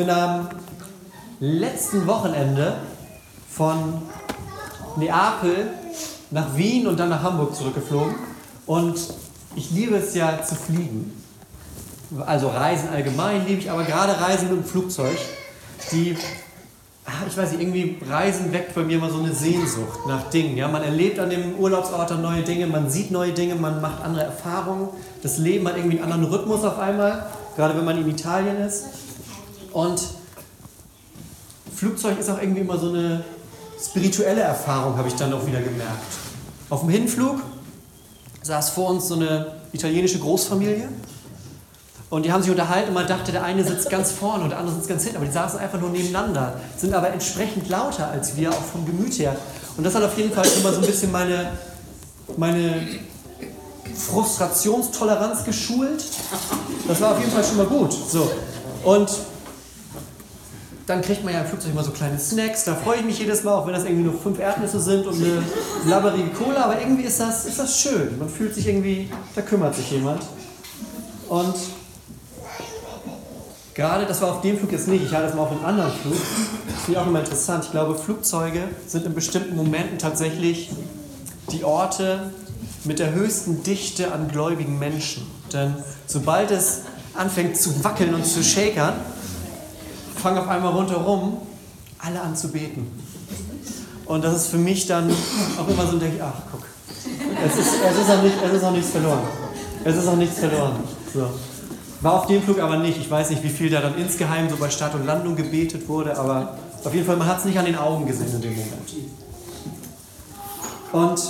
bin am letzten Wochenende von Neapel nach Wien und dann nach Hamburg zurückgeflogen. Und ich liebe es ja zu fliegen. Also Reisen allgemein liebe ich, aber gerade Reisen mit dem Flugzeug, die, ah, ich weiß nicht, irgendwie Reisen weckt bei mir immer so eine Sehnsucht nach Dingen. Ja? Man erlebt an dem Urlaubsort dann neue Dinge, man sieht neue Dinge, man macht andere Erfahrungen. Das Leben hat irgendwie einen anderen Rhythmus auf einmal, gerade wenn man in Italien ist. Und Flugzeug ist auch irgendwie immer so eine spirituelle Erfahrung, habe ich dann auch wieder gemerkt. Auf dem Hinflug saß vor uns so eine italienische Großfamilie und die haben sich unterhalten und man dachte, der eine sitzt ganz vorne und der andere sitzt ganz hinten, aber die saßen einfach nur nebeneinander, sind aber entsprechend lauter als wir, auch vom Gemüt her. Und das hat auf jeden Fall schon mal so ein bisschen meine, meine Frustrationstoleranz geschult. Das war auf jeden Fall schon mal gut. So. Und dann kriegt man ja im Flugzeug immer so kleine Snacks. Da freue ich mich jedes Mal, auch wenn das irgendwie nur fünf Erdnüsse sind und eine labberige Cola. Aber irgendwie ist das, ist das schön. Man fühlt sich irgendwie, da kümmert sich jemand. Und gerade, das war auf dem Flug jetzt nicht, ich hatte das mal auf einem anderen Flug. Das finde ich auch immer interessant. Ich glaube, Flugzeuge sind in bestimmten Momenten tatsächlich die Orte mit der höchsten Dichte an gläubigen Menschen. Denn sobald es anfängt zu wackeln und zu shakern, fangen auf einmal rundherum alle an zu beten. Und das ist für mich dann auch immer so, denke ich, ach guck, es ist, es ist, auch, nicht, es ist auch nichts verloren. Es ist auch nichts verloren. So. War auf dem Flug aber nicht. Ich weiß nicht, wie viel da dann insgeheim so bei Start und Landung gebetet wurde, aber auf jeden Fall, man hat es nicht an den Augen gesehen in dem Moment. Und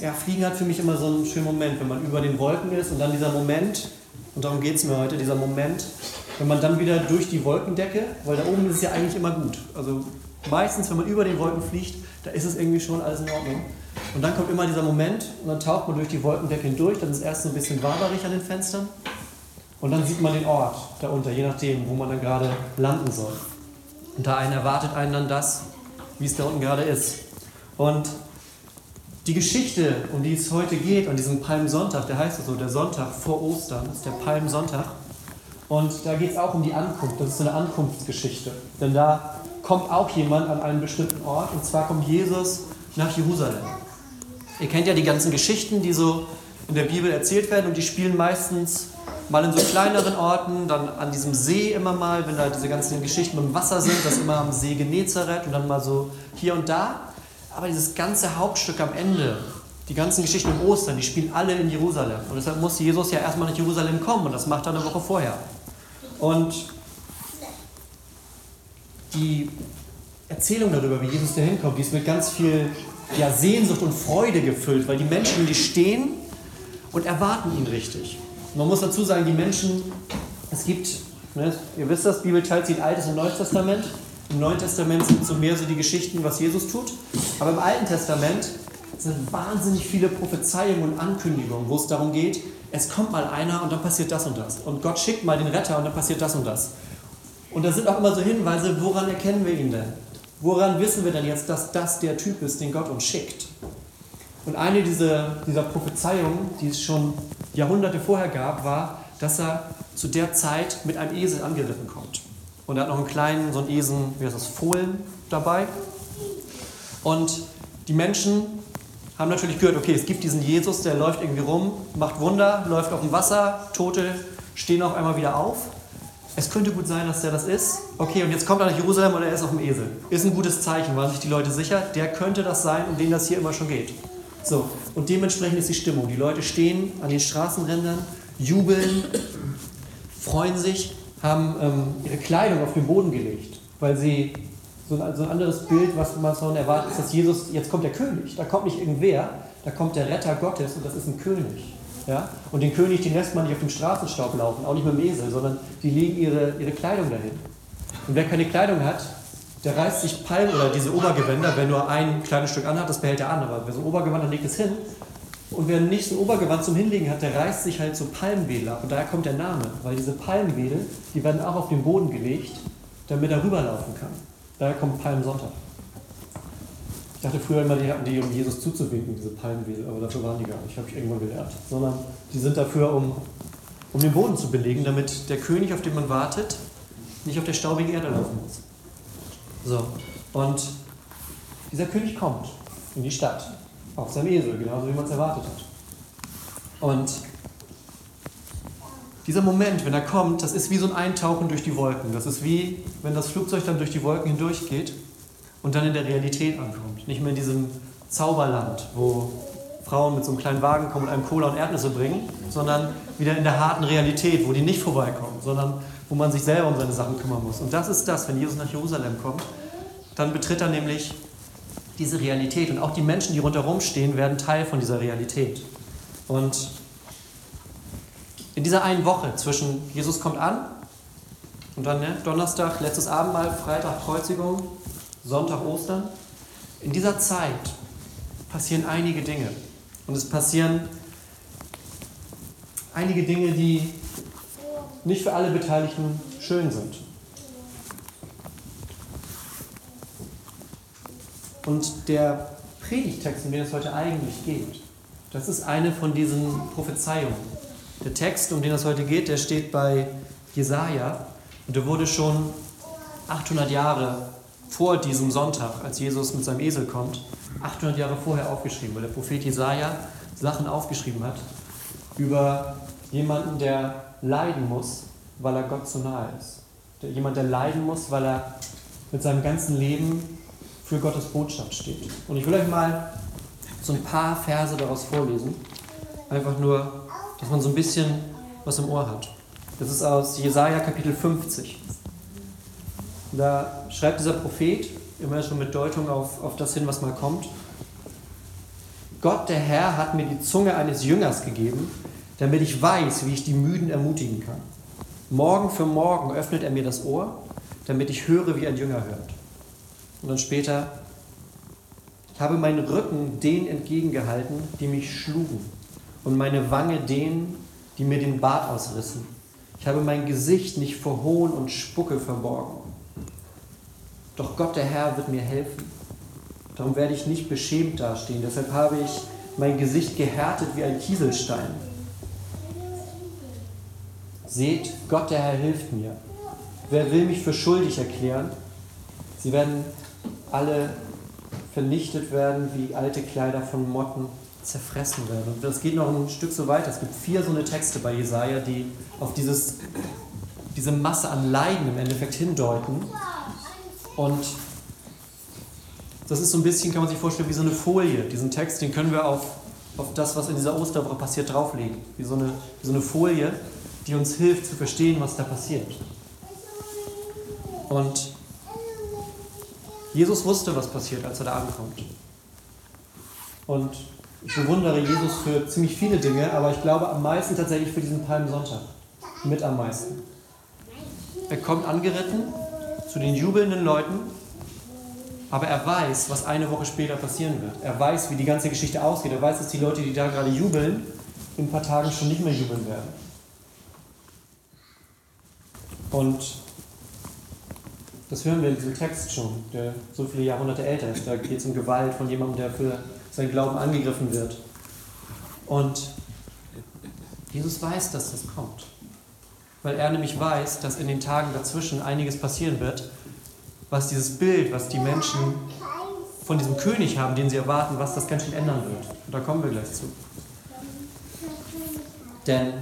ja, Fliegen hat für mich immer so einen schönen Moment, wenn man über den Wolken ist und dann dieser Moment, und darum geht es mir heute, dieser Moment, wenn man dann wieder durch die Wolkendecke, weil da oben ist es ja eigentlich immer gut. Also meistens, wenn man über den Wolken fliegt, da ist es irgendwie schon alles in Ordnung. Und dann kommt immer dieser Moment und dann taucht man durch die Wolkendecke hindurch, dann ist erst so ein bisschen waberig an den Fenstern und dann sieht man den Ort darunter, je nachdem, wo man dann gerade landen soll. Und da einen erwartet einen dann das, wie es da unten gerade ist. Und die Geschichte, um die es heute geht, an diesem Palmsonntag, der heißt so, der Sonntag vor Ostern, ist der Palmsonntag. Und da geht es auch um die Ankunft. Das ist eine Ankunftsgeschichte. Denn da kommt auch jemand an einen bestimmten Ort. Und zwar kommt Jesus nach Jerusalem. Ihr kennt ja die ganzen Geschichten, die so in der Bibel erzählt werden. Und die spielen meistens mal in so kleineren Orten, dann an diesem See immer mal, wenn da diese ganzen Geschichten mit dem Wasser sind, das immer am See Genezareth und dann mal so hier und da. Aber dieses ganze Hauptstück am Ende, die ganzen Geschichten um Ostern, die spielen alle in Jerusalem. Und deshalb muss Jesus ja erstmal nach Jerusalem kommen und das macht er eine Woche vorher. Und die Erzählung darüber, wie Jesus da hinkommt, die ist mit ganz viel ja, Sehnsucht und Freude gefüllt, weil die Menschen, die stehen und erwarten ihn richtig. Man muss dazu sagen, die Menschen, es gibt, ne, ihr wisst das, Bibel teilt sich in Altes und Neues Testament. Im Neuen Testament sind so mehr so die Geschichten, was Jesus tut. Aber im Alten Testament sind wahnsinnig viele Prophezeiungen und Ankündigungen, wo es darum geht, es kommt mal einer und dann passiert das und das. Und Gott schickt mal den Retter und dann passiert das und das. Und da sind auch immer so Hinweise, woran erkennen wir ihn denn? Woran wissen wir denn jetzt, dass das der Typ ist, den Gott uns schickt? Und eine dieser, dieser Prophezeiungen, die es schon Jahrhunderte vorher gab, war, dass er zu der Zeit mit einem Esel angeritten kommt. Und er hat noch einen kleinen, so einen Esel, wie heißt das, Fohlen dabei. Und die Menschen haben natürlich gehört, okay, es gibt diesen Jesus, der läuft irgendwie rum, macht Wunder, läuft auf dem Wasser, Tote stehen auf einmal wieder auf. Es könnte gut sein, dass der das ist. Okay, und jetzt kommt er nach Jerusalem und er ist auf dem Esel. Ist ein gutes Zeichen, waren sich die Leute sicher, der könnte das sein, um den das hier immer schon geht. So, und dementsprechend ist die Stimmung. Die Leute stehen an den Straßenrändern, jubeln, freuen sich, haben ähm, ihre Kleidung auf den Boden gelegt, weil sie so ein, so ein anderes Bild, was man so erwartet, ist, dass Jesus, jetzt kommt der König, da kommt nicht irgendwer, da kommt der Retter Gottes und das ist ein König. Ja? Und den König, den lässt man nicht auf dem Straßenstaub laufen, auch nicht mit dem Esel, sondern die legen ihre, ihre Kleidung dahin. Und wer keine Kleidung hat, der reißt sich Palmen oder diese Obergewänder, wer nur ein kleines Stück anhat, das behält er an, aber wer so ein Obergewand hat, legt es hin. Und wer nicht so ein Obergewand zum Hinlegen hat, der reißt sich halt so Palmwedel ab. Und daher kommt der Name, weil diese Palmwedel, die werden auch auf den Boden gelegt, damit er rüberlaufen kann. Daher kommt Palmsonntag. Ich dachte früher immer, die hatten die, um Jesus zuzuwinken, diese Palmwedel, aber dafür waren die gar nicht, habe ich irgendwann gelernt. Sondern die sind dafür, um, um den Boden zu belegen, damit der König, auf den man wartet, nicht auf der staubigen Erde laufen muss. So, und dieser König kommt in die Stadt, auf seinem Esel, genauso wie man es erwartet hat. Und dieser Moment, wenn er kommt, das ist wie so ein Eintauchen durch die Wolken. Das ist wie, wenn das Flugzeug dann durch die Wolken hindurchgeht und dann in der Realität ankommt. Nicht mehr in diesem Zauberland, wo Frauen mit so einem kleinen Wagen kommen und einem Cola und Erdnüsse bringen, sondern wieder in der harten Realität, wo die nicht vorbeikommen, sondern wo man sich selber um seine Sachen kümmern muss. Und das ist das, wenn Jesus nach Jerusalem kommt, dann betritt er nämlich diese Realität und auch die Menschen, die rundherum stehen, werden Teil von dieser Realität. Und in dieser einen Woche zwischen Jesus kommt an und dann ne, Donnerstag, letztes Abendmahl, Freitag Kreuzigung, Sonntag Ostern, in dieser Zeit passieren einige Dinge. Und es passieren einige Dinge, die nicht für alle Beteiligten schön sind. Und der Predigtext, um den es heute eigentlich geht, das ist eine von diesen Prophezeiungen. Der Text, um den es heute geht, der steht bei Jesaja und der wurde schon 800 Jahre vor diesem Sonntag, als Jesus mit seinem Esel kommt, 800 Jahre vorher aufgeschrieben, weil der Prophet Jesaja Sachen aufgeschrieben hat über jemanden, der leiden muss, weil er Gott zu nahe ist. Der, jemand, der leiden muss, weil er mit seinem ganzen Leben für Gottes Botschaft steht. Und ich will euch mal so ein paar Verse daraus vorlesen. Einfach nur, dass man so ein bisschen was im Ohr hat. Das ist aus Jesaja Kapitel 50. Da schreibt dieser Prophet, immer schon mit Deutung auf, auf das hin, was mal kommt. Gott, der Herr, hat mir die Zunge eines Jüngers gegeben, damit ich weiß, wie ich die Müden ermutigen kann. Morgen für morgen öffnet er mir das Ohr, damit ich höre, wie ein Jünger hört. Und dann später, ich habe meinen Rücken denen entgegengehalten, die mich schlugen, und meine Wange denen, die mir den Bart ausrissen. Ich habe mein Gesicht nicht vor Hohn und Spucke verborgen. Doch Gott der Herr wird mir helfen. Darum werde ich nicht beschämt dastehen. Deshalb habe ich mein Gesicht gehärtet wie ein Kieselstein. Seht, Gott der Herr hilft mir. Wer will mich für schuldig erklären? Sie werden alle vernichtet werden, wie alte Kleider von Motten zerfressen werden. Und das geht noch ein Stück so weiter. Es gibt vier so eine Texte bei Jesaja, die auf dieses, diese Masse an Leiden im Endeffekt hindeuten. Und das ist so ein bisschen, kann man sich vorstellen, wie so eine Folie. Diesen Text, den können wir auf, auf das, was in dieser Osterwoche passiert, drauflegen. Wie so, eine, wie so eine Folie, die uns hilft zu verstehen, was da passiert. Und Jesus wusste, was passiert, als er da ankommt. Und ich bewundere Jesus für ziemlich viele Dinge, aber ich glaube am meisten tatsächlich für diesen Palmsonntag. Mit am meisten. Er kommt angeritten zu den jubelnden Leuten, aber er weiß, was eine Woche später passieren wird. Er weiß, wie die ganze Geschichte ausgeht. Er weiß, dass die Leute, die da gerade jubeln, in ein paar Tagen schon nicht mehr jubeln werden. Und das hören wir in diesem Text schon, der so viele Jahrhunderte älter ist. Da geht es um Gewalt von jemandem, der für seinen Glauben angegriffen wird. Und Jesus weiß, dass das kommt. Weil er nämlich weiß, dass in den Tagen dazwischen einiges passieren wird, was dieses Bild, was die Menschen von diesem König haben, den sie erwarten, was das ganz schön ändern wird. Und da kommen wir gleich zu. Denn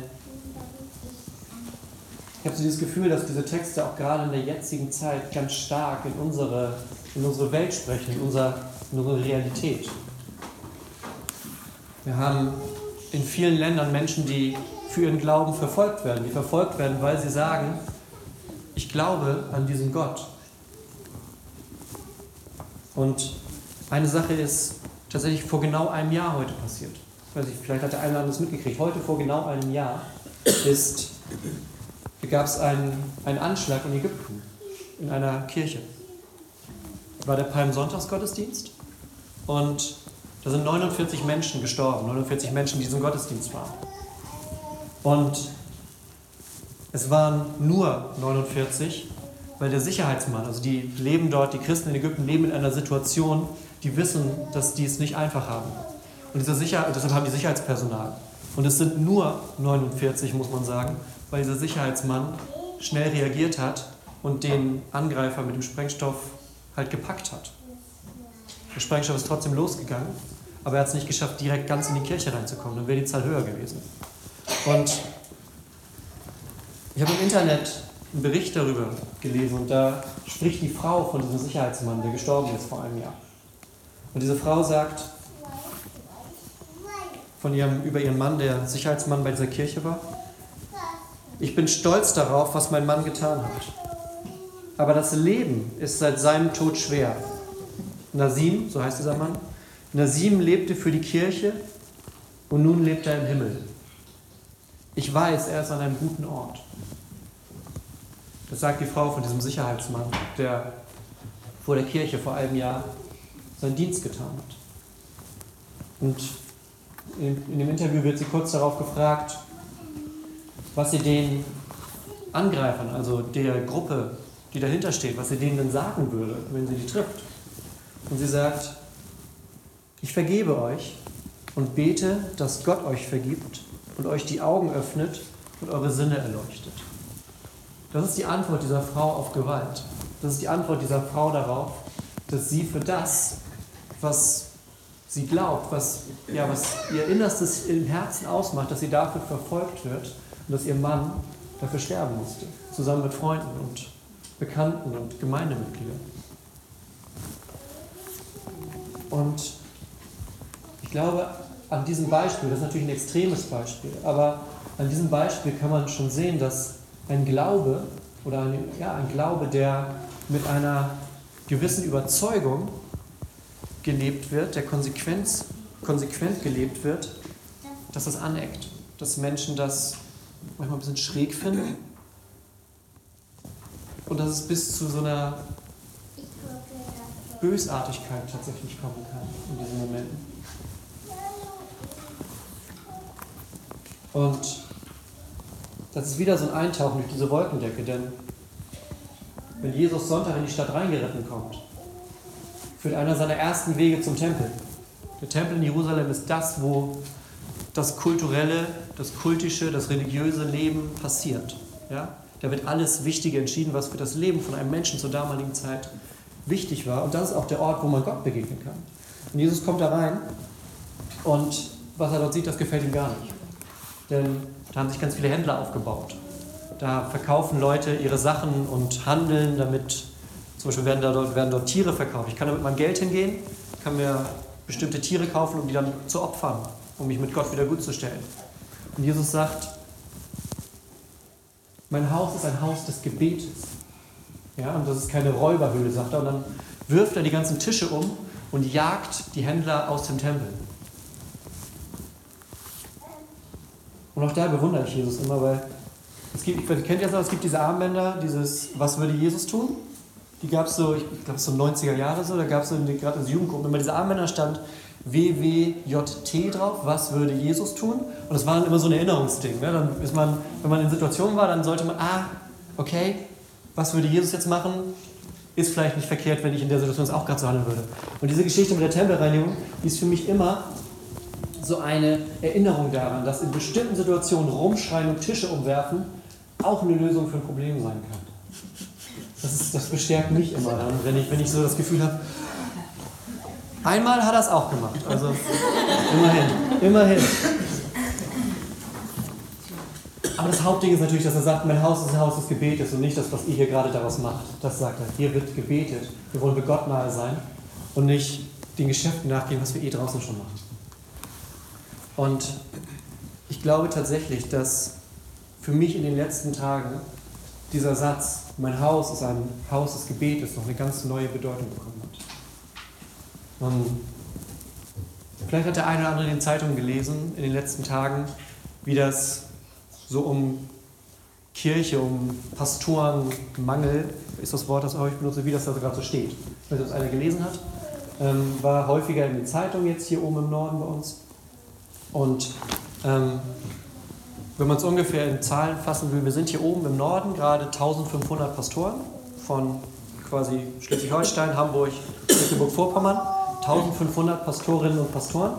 ich habe so dieses Gefühl, dass diese Texte auch gerade in der jetzigen Zeit ganz stark in unsere, in unsere Welt sprechen, in, unser, in unsere Realität. Wir haben in vielen Ländern Menschen, die für ihren Glauben verfolgt werden, die verfolgt werden, weil sie sagen, ich glaube an diesen Gott. Und eine Sache ist tatsächlich vor genau einem Jahr heute passiert. Ich weiß nicht, vielleicht hat der eine oder andere das mitgekriegt. Heute vor genau einem Jahr ist gab es einen, einen Anschlag in Ägypten, in einer Kirche. War der Palmsonntagsgottesdienst und da sind 49 Menschen gestorben, 49 Menschen, die diesem Gottesdienst waren. Und es waren nur 49, weil der Sicherheitsmann, also die leben dort, die Christen in Ägypten leben in einer Situation, die wissen, dass die es nicht einfach haben. Und dieser Sicher deshalb haben die Sicherheitspersonal. Und es sind nur 49, muss man sagen, weil dieser Sicherheitsmann schnell reagiert hat und den Angreifer mit dem Sprengstoff halt gepackt hat. Der Sprengstoff ist trotzdem losgegangen, aber er hat es nicht geschafft, direkt ganz in die Kirche reinzukommen. Dann wäre die Zahl höher gewesen. Und ich habe im Internet einen Bericht darüber gelesen und da spricht die Frau von diesem Sicherheitsmann, der gestorben ist vor einem Jahr. Und diese Frau sagt von ihrem, über ihren Mann, der Sicherheitsmann bei dieser Kirche war, ich bin stolz darauf, was mein Mann getan hat. Aber das Leben ist seit seinem Tod schwer. Nasim, so heißt dieser Mann, Nasim lebte für die Kirche und nun lebt er im Himmel. Ich weiß, er ist an einem guten Ort. Das sagt die Frau von diesem Sicherheitsmann, der vor der Kirche vor einem Jahr seinen Dienst getan hat. Und in, dem Interview wird sie kurz darauf gefragt, was sie den Angreifern, also der Gruppe, die dahinter steht, was sie denen denn sagen würde, wenn sie die trifft. Und sie sagt, ich vergebe euch und bete, dass Gott euch vergibt und euch die Augen öffnet und eure Sinne erleuchtet. Das ist die Antwort dieser Frau auf Gewalt. Das ist die Antwort dieser Frau darauf, dass sie für das, was sie glaubt, was, ja, was ihr Innerstes im Herzen ausmacht, dass sie dafür verfolgt wird und dass ihr Mann dafür sterben musste, zusammen mit Freunden und Bekannten und Gemeindemitgliedern. Und ich glaube, an diesem Beispiel, das ist natürlich ein extremes Beispiel, aber an diesem Beispiel kann man schon sehen, dass ein Glaube oder ein, ja, ein Glaube, der mit einer gewissen Überzeugung gelebt wird, der Konsequenz, konsequent gelebt wird, dass das aneckt, dass Menschen das manchmal ein bisschen schräg finden und dass es bis zu so einer Bösartigkeit tatsächlich kommen kann in diesen Momenten. Und das ist wieder so ein Eintauchen durch diese Wolkendecke, denn wenn Jesus Sonntag in die Stadt reingeritten kommt, führt einer seiner ersten Wege zum Tempel. Der Tempel in Jerusalem ist das, wo das kulturelle, das kultische, das religiöse Leben passiert. Ja? Da wird alles Wichtige entschieden, was für das Leben von einem Menschen zur damaligen Zeit wichtig war. Und das ist auch der Ort, wo man Gott begegnen kann. Und Jesus kommt da rein und was er dort sieht, das gefällt ihm gar nicht. Denn da haben sich ganz viele Händler aufgebaut. Da verkaufen Leute ihre Sachen und handeln damit. Zum Beispiel werden, da dort, werden dort Tiere verkauft. Ich kann da mit meinem Geld hingehen, kann mir bestimmte Tiere kaufen, um die dann zu opfern, um mich mit Gott wieder gut zu stellen. Und Jesus sagt, mein Haus ist ein Haus des Gebetes. Ja, und das ist keine Räuberhöhle, sagt er. Und dann wirft er die ganzen Tische um und jagt die Händler aus dem Tempel. Und auch da bewundere ich Jesus immer, weil es gibt, ich kennt ja so, es gibt diese Armbänder, dieses Was würde Jesus tun? Die gab es so, ich glaube so 90er Jahre so, da gab es so gerade in Jugendgruppen immer diese Armbänder stand WWJT drauf, was würde Jesus tun? Und das war dann immer so ein Erinnerungsding. Ne? Dann ist man, wenn man in Situationen war, dann sollte man, ah, okay, was würde Jesus jetzt machen? Ist vielleicht nicht verkehrt, wenn ich in der Situation auch gerade so handeln würde. Und diese Geschichte mit der Tempelreinigung, die ist für mich immer so eine Erinnerung daran, dass in bestimmten Situationen rumschreien und Tische umwerfen auch eine Lösung für ein Problem sein kann. Das, ist, das bestärkt mich immer dann, wenn ich, wenn ich so das Gefühl habe, einmal hat er es auch gemacht. Also immerhin, immerhin. Aber das Hauptding ist natürlich, dass er sagt, mein Haus ist ein Haus des Gebetes und nicht das, was ihr hier gerade daraus macht. Das sagt er. Hier wird gebetet. Wir wollen Gott nahe sein und nicht den Geschäften nachgehen, was wir eh draußen schon machen. Und ich glaube tatsächlich, dass für mich in den letzten Tagen dieser Satz, mein Haus ist ein Haus des Gebetes, noch eine ganz neue Bedeutung bekommen hat. Und vielleicht hat der eine oder andere in den Zeitungen gelesen in den letzten Tagen, wie das so um Kirche, um Pastorenmangel, ist das Wort, das ich benutze, wie das da gerade so steht. Ich weiß nicht, ob es einer gelesen hat. Ähm, war häufiger in den Zeitungen jetzt hier oben im Norden bei uns. Und ähm, wenn man es ungefähr in Zahlen fassen will, wir sind hier oben im Norden gerade 1500 Pastoren von quasi Schleswig-Holstein, Hamburg, Mecklenburg-Vorpommern, 1500 Pastorinnen und Pastoren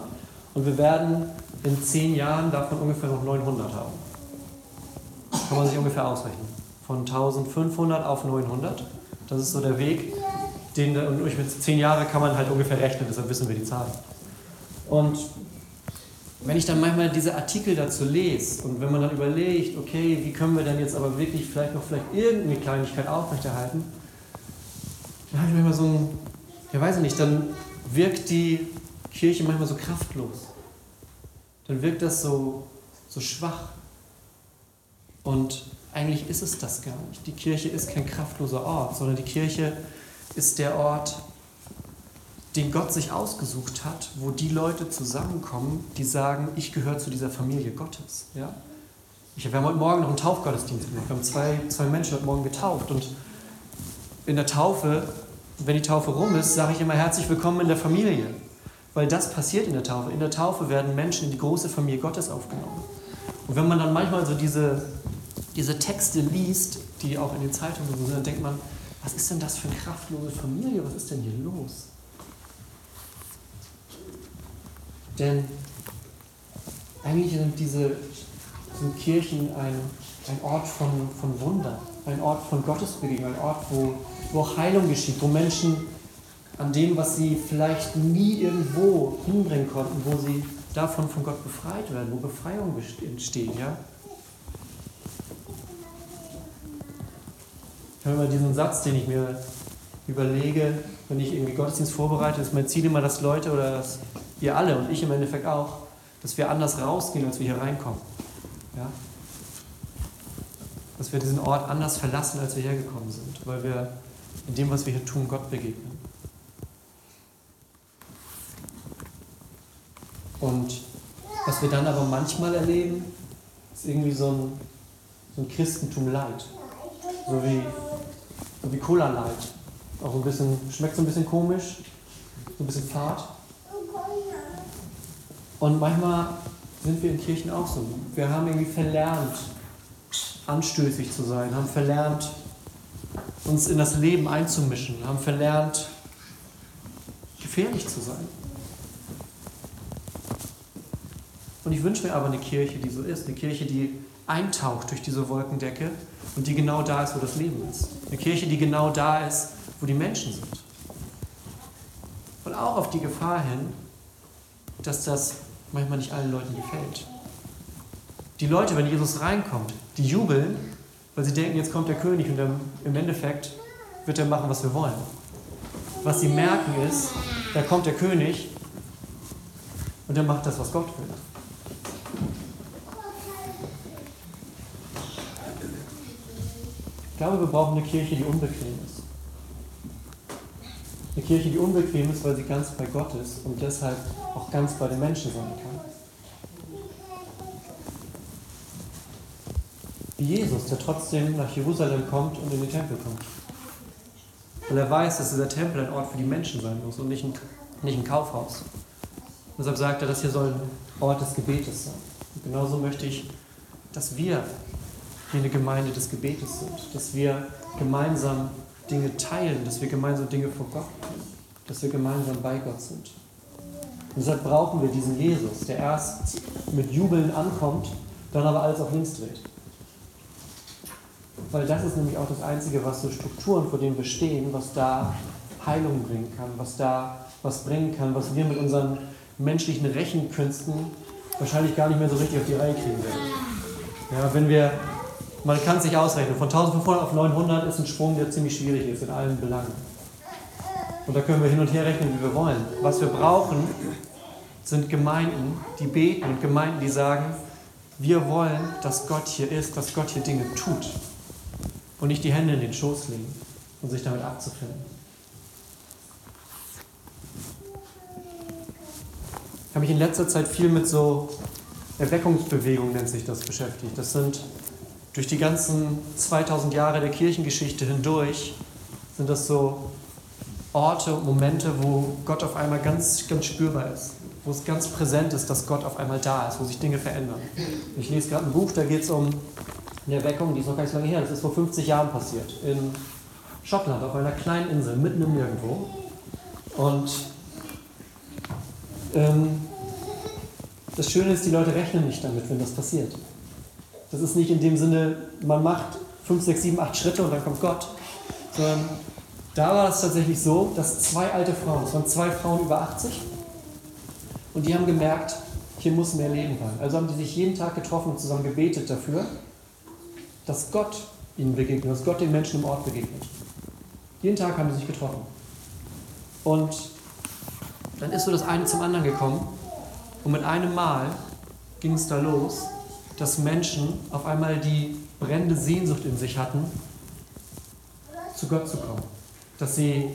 und wir werden in zehn Jahren davon ungefähr noch 900 haben. Kann man sich ungefähr ausrechnen. von 1500 auf 900. Das ist so der Weg. Den, und durch zehn Jahren kann man halt ungefähr rechnen, deshalb wissen wir die Zahlen. Und wenn ich dann manchmal diese Artikel dazu lese und wenn man dann überlegt, okay, wie können wir denn jetzt aber wirklich vielleicht noch vielleicht irgendeine Kleinigkeit aufrechterhalten, dann habe ich manchmal so ein, ja weiß ich nicht, dann wirkt die Kirche manchmal so kraftlos. Dann wirkt das so, so schwach. Und eigentlich ist es das gar nicht. Die Kirche ist kein kraftloser Ort, sondern die Kirche ist der Ort, den Gott sich ausgesucht hat, wo die Leute zusammenkommen, die sagen, ich gehöre zu dieser Familie Gottes. Ja? Ich, wir haben heute Morgen noch einen Taufgottesdienst gemacht. Wir haben zwei, zwei Menschen heute Morgen getauft. Und in der Taufe, wenn die Taufe rum ist, sage ich immer herzlich willkommen in der Familie. Weil das passiert in der Taufe. In der Taufe werden Menschen in die große Familie Gottes aufgenommen. Und wenn man dann manchmal so diese, diese Texte liest, die auch in den Zeitungen sind, dann denkt man, was ist denn das für eine kraftlose Familie? Was ist denn hier los? Denn eigentlich sind diese sind Kirchen ein, ein Ort von, von Wunder, ein Ort von Gottesbegegnung, ein Ort, wo, wo Heilung geschieht, wo Menschen an dem, was sie vielleicht nie irgendwo hinbringen konnten, wo sie davon von Gott befreit werden, wo Befreiung entsteht. Ja? Ich habe immer diesen Satz, den ich mir überlege, wenn ich irgendwie Gottesdienst vorbereite, ist mein Ziel immer, dass Leute oder dass ihr alle und ich im Endeffekt auch, dass wir anders rausgehen, als wir hier reinkommen. Ja? Dass wir diesen Ort anders verlassen, als wir hergekommen sind, weil wir in dem, was wir hier tun, Gott begegnen. Und was wir dann aber manchmal erleben, ist irgendwie so ein, so ein Christentum Light. So wie, so wie Cola Light. Auch ein bisschen, schmeckt so ein bisschen komisch, so ein bisschen fad. Und manchmal sind wir in Kirchen auch so. Wir haben irgendwie verlernt, anstößig zu sein, haben verlernt, uns in das Leben einzumischen, haben verlernt, gefährlich zu sein. Und ich wünsche mir aber eine Kirche, die so ist, eine Kirche, die eintaucht durch diese Wolkendecke und die genau da ist, wo das Leben ist. Eine Kirche, die genau da ist, wo die Menschen sind. Und auch auf die Gefahr hin, dass das manchmal nicht allen Leuten gefällt. Die Leute, wenn Jesus reinkommt, die jubeln, weil sie denken, jetzt kommt der König und im Endeffekt wird er machen, was wir wollen. Was sie merken ist, da kommt der König und er macht das, was Gott will. Ich glaube, wir brauchen eine Kirche, die unbequem ist. Eine Kirche, die unbequem ist, weil sie ganz bei Gott ist und deshalb auch ganz bei den Menschen sein kann. Wie Jesus, der trotzdem nach Jerusalem kommt und in den Tempel kommt. Weil er weiß, dass dieser Tempel ein Ort für die Menschen sein muss und nicht ein, nicht ein Kaufhaus. Deshalb sagt er, dass hier soll ein Ort des Gebetes sein. Und genauso möchte ich, dass wir hier eine Gemeinde des Gebetes sind, dass wir gemeinsam Dinge teilen, dass wir gemeinsam Dinge vor Gott tun, dass wir gemeinsam bei Gott sind. Und deshalb brauchen wir diesen Jesus, der erst mit Jubeln ankommt, dann aber alles auf links dreht. Weil das ist nämlich auch das Einzige, was so Strukturen, vor denen wir stehen, was da Heilung bringen kann, was da was bringen kann, was wir mit unseren menschlichen Rechenkünsten wahrscheinlich gar nicht mehr so richtig auf die Reihe kriegen werden. Ja, wenn wir man kann es sich ausrechnen. Von 1500 auf 900 ist ein Sprung, der ziemlich schwierig ist in allen Belangen. Und da können wir hin und her rechnen, wie wir wollen. Was wir brauchen, sind Gemeinden, die beten und Gemeinden, die sagen, wir wollen, dass Gott hier ist, dass Gott hier Dinge tut. Und nicht die Hände in den Schoß legen und sich damit abzufinden. Ich habe mich in letzter Zeit viel mit so Erweckungsbewegungen, nennt sich das, beschäftigt. Das sind durch die ganzen 2000 Jahre der Kirchengeschichte hindurch sind das so Orte und Momente, wo Gott auf einmal ganz, ganz spürbar ist, wo es ganz präsent ist, dass Gott auf einmal da ist, wo sich Dinge verändern. Ich lese gerade ein Buch, da geht es um eine Erweckung, die ist noch gar nicht so lange her, das ist vor 50 Jahren passiert, in Schottland, auf einer kleinen Insel, mitten im Nirgendwo. Und ähm, das Schöne ist, die Leute rechnen nicht damit, wenn das passiert. Das ist nicht in dem Sinne, man macht fünf, sechs, sieben, acht Schritte und dann kommt Gott. Sondern da war es tatsächlich so, dass zwei alte Frauen, es waren zwei Frauen über 80, und die haben gemerkt, hier muss mehr Leben rein. Also haben die sich jeden Tag getroffen und zusammen gebetet dafür, dass Gott ihnen begegnet, dass Gott den Menschen im Ort begegnet. Jeden Tag haben sie sich getroffen. Und dann ist so das eine zum anderen gekommen. Und mit einem Mal ging es da los, dass Menschen auf einmal die brennende Sehnsucht in sich hatten, zu Gott zu kommen. Dass sie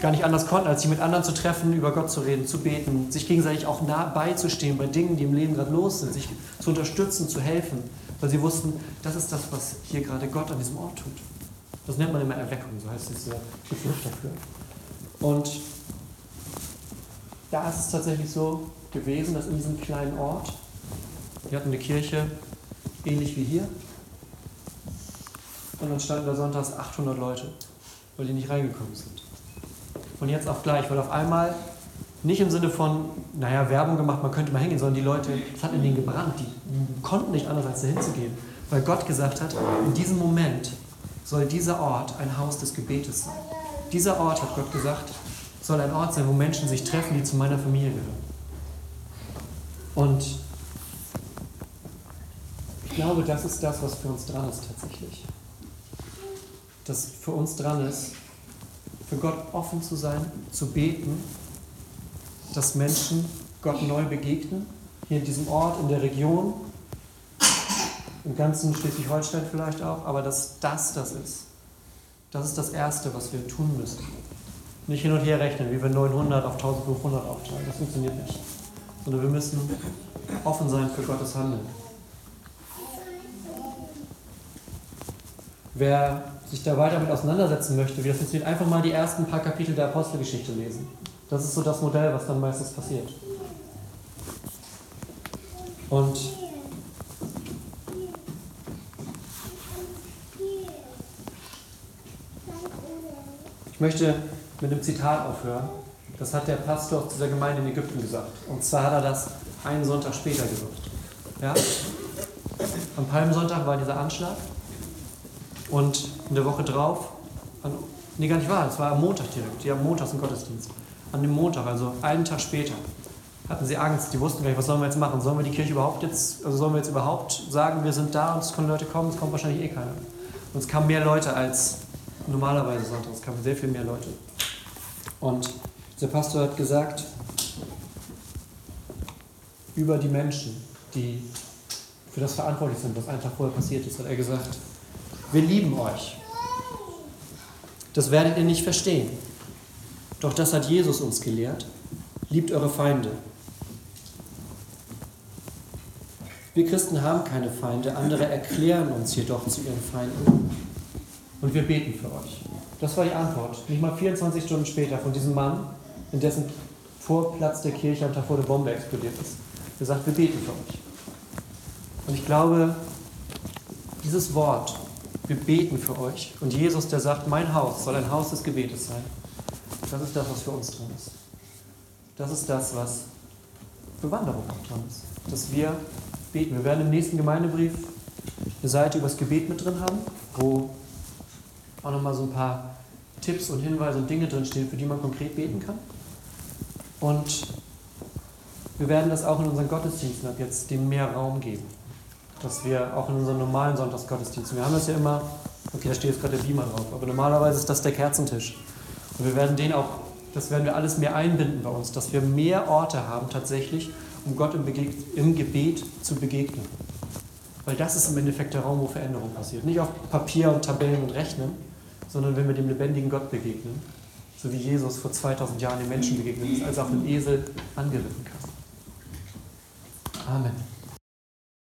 gar nicht anders konnten, als sich mit anderen zu treffen, über Gott zu reden, zu beten, sich gegenseitig auch nah beizustehen bei Dingen, die im Leben gerade los sind, sich zu unterstützen, zu helfen, weil sie wussten, das ist das, was hier gerade Gott an diesem Ort tut. Das nennt man immer Erweckung, so heißt dieser Begriff dafür. Und da ist es tatsächlich so gewesen, dass in diesem kleinen Ort, wir hatten eine Kirche ähnlich wie hier, und dann standen da sonntags 800 Leute, weil die nicht reingekommen sind. Und jetzt auch gleich, weil auf einmal nicht im Sinne von, naja, Werbung gemacht, man könnte mal hingehen, sondern die Leute, es hat in denen gebrannt, die konnten nicht anders, als dahin zu gehen. Weil Gott gesagt hat, in diesem Moment soll dieser Ort ein Haus des Gebetes sein. Dieser Ort, hat Gott gesagt, soll ein Ort sein, wo Menschen sich treffen, die zu meiner Familie gehören. Und glaube, das ist das, was für uns dran ist tatsächlich. Das für uns dran ist, für Gott offen zu sein, zu beten, dass Menschen Gott neu begegnen, hier in diesem Ort, in der Region, im ganzen Schleswig-Holstein vielleicht auch, aber dass das das ist. Das ist das Erste, was wir tun müssen. Nicht hin und her rechnen, wie wir 900 auf 1500 aufteilen. Das funktioniert nicht. Sondern wir müssen offen sein für Gottes Handeln. Wer sich da weiter mit auseinandersetzen möchte, wie das funktioniert, einfach mal die ersten paar Kapitel der Apostelgeschichte lesen. Das ist so das Modell, was dann meistens passiert. Und ich möchte mit einem Zitat aufhören. Das hat der Pastor zu der Gemeinde in Ägypten gesagt. Und zwar hat er das einen Sonntag später gesagt. Ja? Am Palmsonntag war dieser Anschlag und in der Woche drauf, nee, gar nicht wahr, es war am Montag direkt, die haben montags einen Gottesdienst. An dem Montag, also einen Tag später, hatten sie Angst, die wussten gar nicht, was sollen wir jetzt machen? Sollen wir die Kirche überhaupt jetzt, also sollen wir jetzt überhaupt sagen, wir sind da und es können Leute kommen, es kommt wahrscheinlich eh keiner. Und es kamen mehr Leute als normalerweise Sonntag, es kamen sehr viel mehr Leute. Und der Pastor hat gesagt, über die Menschen, die für das verantwortlich sind, was Tag vorher passiert ist, hat er gesagt, wir lieben euch. Das werdet ihr nicht verstehen. Doch das hat Jesus uns gelehrt. Liebt eure Feinde. Wir Christen haben keine Feinde, andere erklären uns jedoch zu ihren Feinden. Und wir beten für euch. Das war die Antwort. Nicht mal 24 Stunden später von diesem Mann, in dessen Vorplatz der Kirche am Tag vor der Bombe explodiert ist. Er sagt, wir beten für euch. Und ich glaube, dieses Wort wir beten für euch. Und Jesus, der sagt, mein Haus soll ein Haus des Gebetes sein. Das ist das, was für uns dran ist. Das ist das, was für Wanderung auch dran ist. Dass wir beten. Wir werden im nächsten Gemeindebrief eine Seite über das Gebet mit drin haben, wo auch nochmal so ein paar Tipps und Hinweise und Dinge drinstehen, für die man konkret beten kann. Und wir werden das auch in unseren Gottesdiensten ab jetzt dem mehr Raum geben dass wir auch in unseren normalen Sonntagsgottesdiensten, wir haben das ja immer, okay, da steht jetzt gerade der Beamer drauf, aber normalerweise ist das der Kerzentisch. Und wir werden den auch, das werden wir alles mehr einbinden bei uns, dass wir mehr Orte haben tatsächlich, um Gott im, im Gebet zu begegnen. Weil das ist im Endeffekt der Raum, wo Veränderung passiert. Nicht auf Papier und Tabellen und Rechnen, sondern wenn wir dem lebendigen Gott begegnen, so wie Jesus vor 2000 Jahren den Menschen begegnet ist, als er auf einem Esel angeritten kam. Amen.